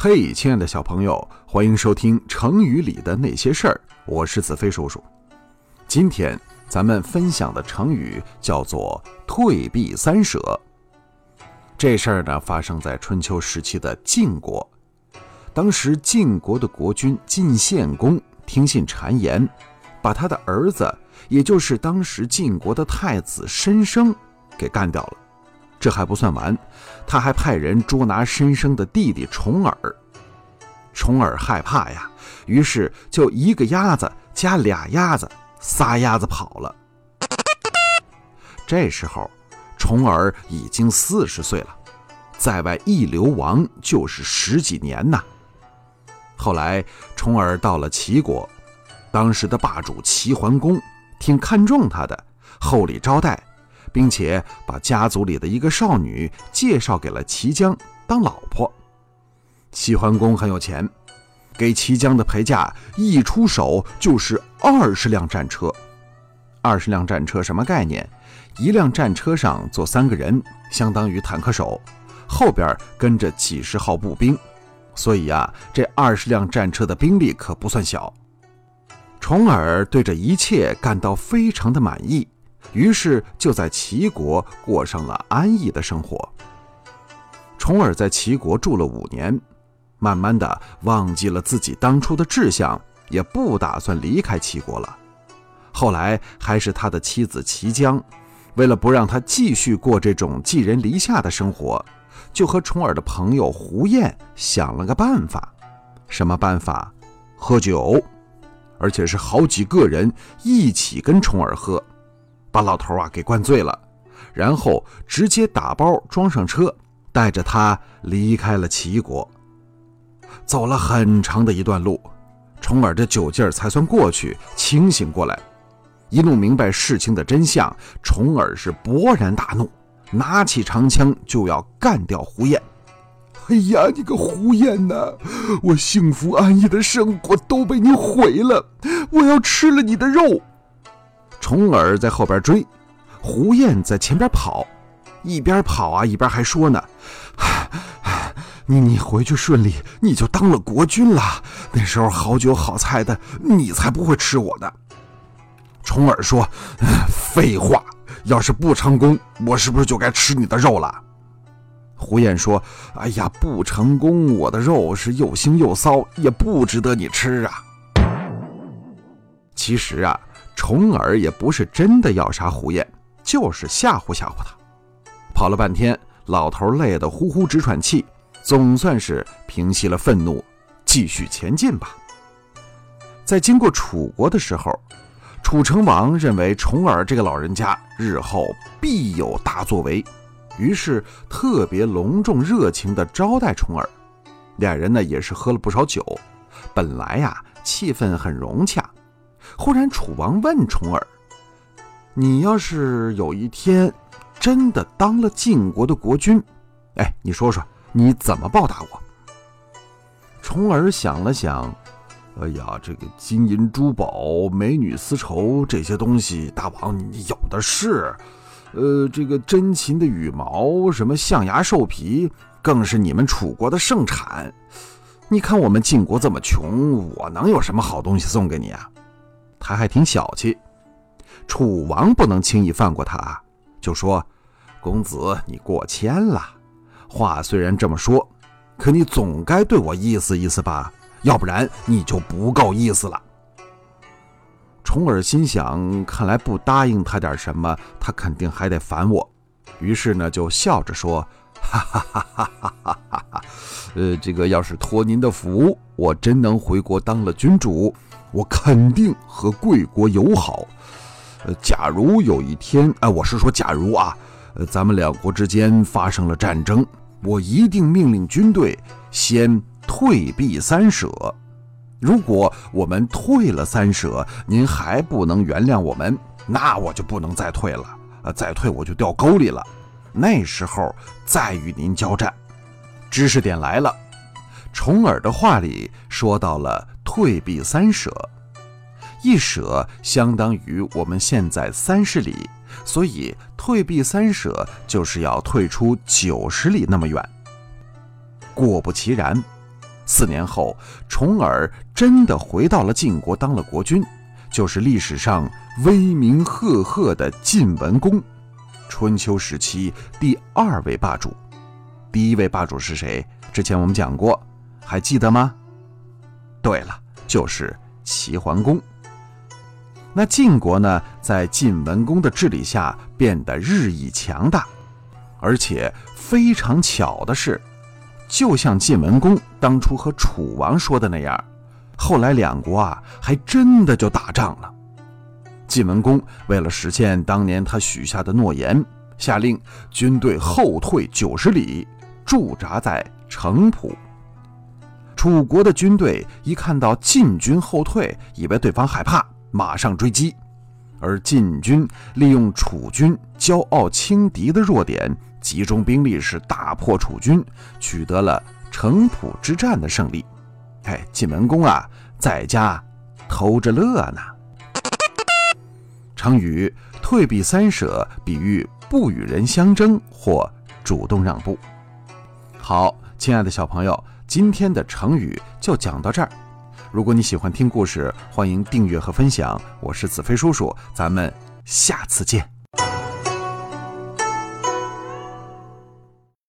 嘿，亲爱的小朋友，欢迎收听成语里的那些事儿。我是子飞叔叔。今天咱们分享的成语叫做“退避三舍”。这事儿呢，发生在春秋时期的晋国。当时晋国的国君晋献公听信谗言，把他的儿子，也就是当时晋国的太子申生，给干掉了。这还不算完，他还派人捉拿申生的弟弟重耳。重耳害怕呀，于是就一个鸭子加俩鸭子，仨鸭子跑了。这时候，重耳已经四十岁了，在外一流亡就是十几年呐。后来，重耳到了齐国，当时的霸主齐桓公挺看重他的，厚礼招待。并且把家族里的一个少女介绍给了齐姜当老婆。齐桓公很有钱，给齐姜的陪嫁一出手就是二十辆战车。二十辆战车什么概念？一辆战车上坐三个人，相当于坦克手，后边跟着几十号步兵。所以啊，这二十辆战车的兵力可不算小。重耳对这一切感到非常的满意。于是就在齐国过上了安逸的生活。重耳在齐国住了五年，慢慢的忘记了自己当初的志向，也不打算离开齐国了。后来还是他的妻子齐姜，为了不让他继续过这种寄人篱下的生活，就和重耳的朋友胡彦想了个办法。什么办法？喝酒，而且是好几个人一起跟重耳喝。把老头啊给灌醉了，然后直接打包装上车，带着他离开了齐国。走了很长的一段路，重耳这酒劲儿才算过去，清醒过来，一弄明白事情的真相，重耳是勃然大怒，拿起长枪就要干掉胡燕。哎呀，你个胡燕呐，我幸福安逸的生活都被你毁了，我要吃了你的肉！重耳在后边追，胡燕在前边跑，一边跑啊一边还说呢：“你你回去顺利，你就当了国君了。那时候好酒好菜的，你才不会吃我的。”重耳说：“废话，要是不成功，我是不是就该吃你的肉了？”胡燕说：“哎呀，不成功，我的肉是又腥又骚，也不值得你吃啊。”其实啊。重耳也不是真的要杀胡彦，就是吓唬吓唬他。跑了半天，老头累得呼呼直喘气，总算是平息了愤怒，继续前进吧。在经过楚国的时候，楚成王认为重耳这个老人家日后必有大作为，于是特别隆重热情地招待重耳。两人呢也是喝了不少酒，本来呀气氛很融洽。忽然，楚王问重耳：“你要是有一天真的当了晋国的国君，哎，你说说你怎么报答我？”重耳想了想：“哎呀，这个金银珠宝、美女丝绸这些东西，大王你有的是。呃，这个珍禽的羽毛，什么象牙兽皮，更是你们楚国的盛产。你看我们晋国这么穷，我能有什么好东西送给你啊？”他还挺小气，楚王不能轻易放过他，就说：“公子，你过谦了。话虽然这么说，可你总该对我意思意思吧？要不然你就不够意思了。”重耳心想，看来不答应他点什么，他肯定还得烦我。于是呢，就笑着说：“哈哈哈哈哈哈哈！呃，这个要是托您的福，我真能回国当了君主。”我肯定和贵国友好。呃，假如有一天，哎，我是说，假如啊，呃，咱们两国之间发生了战争，我一定命令军队先退避三舍。如果我们退了三舍，您还不能原谅我们，那我就不能再退了。呃，再退我就掉沟里了。那时候再与您交战。知识点来了，重耳的话里说到了。退避三舍，一舍相当于我们现在三十里，所以退避三舍就是要退出九十里那么远。果不其然，四年后，重耳真的回到了晋国当了国君，就是历史上威名赫赫的晋文公，春秋时期第二位霸主。第一位霸主是谁？之前我们讲过，还记得吗？对了，就是齐桓公。那晋国呢，在晋文公的治理下变得日益强大，而且非常巧的是，就像晋文公当初和楚王说的那样，后来两国啊还真的就打仗了。晋文公为了实现当年他许下的诺言，下令军队后退九十里，驻扎在城濮。楚国的军队一看到晋军后退，以为对方害怕，马上追击。而晋军利用楚军骄傲轻敌的弱点，集中兵力是大破楚军，取得了城濮之战的胜利。哎，晋文公啊，在家偷着乐呢。成语“退避三舍”比喻不与人相争或主动让步。好，亲爱的小朋友。今天的成语就讲到这儿。如果你喜欢听故事，欢迎订阅和分享。我是子飞叔叔，咱们下次见。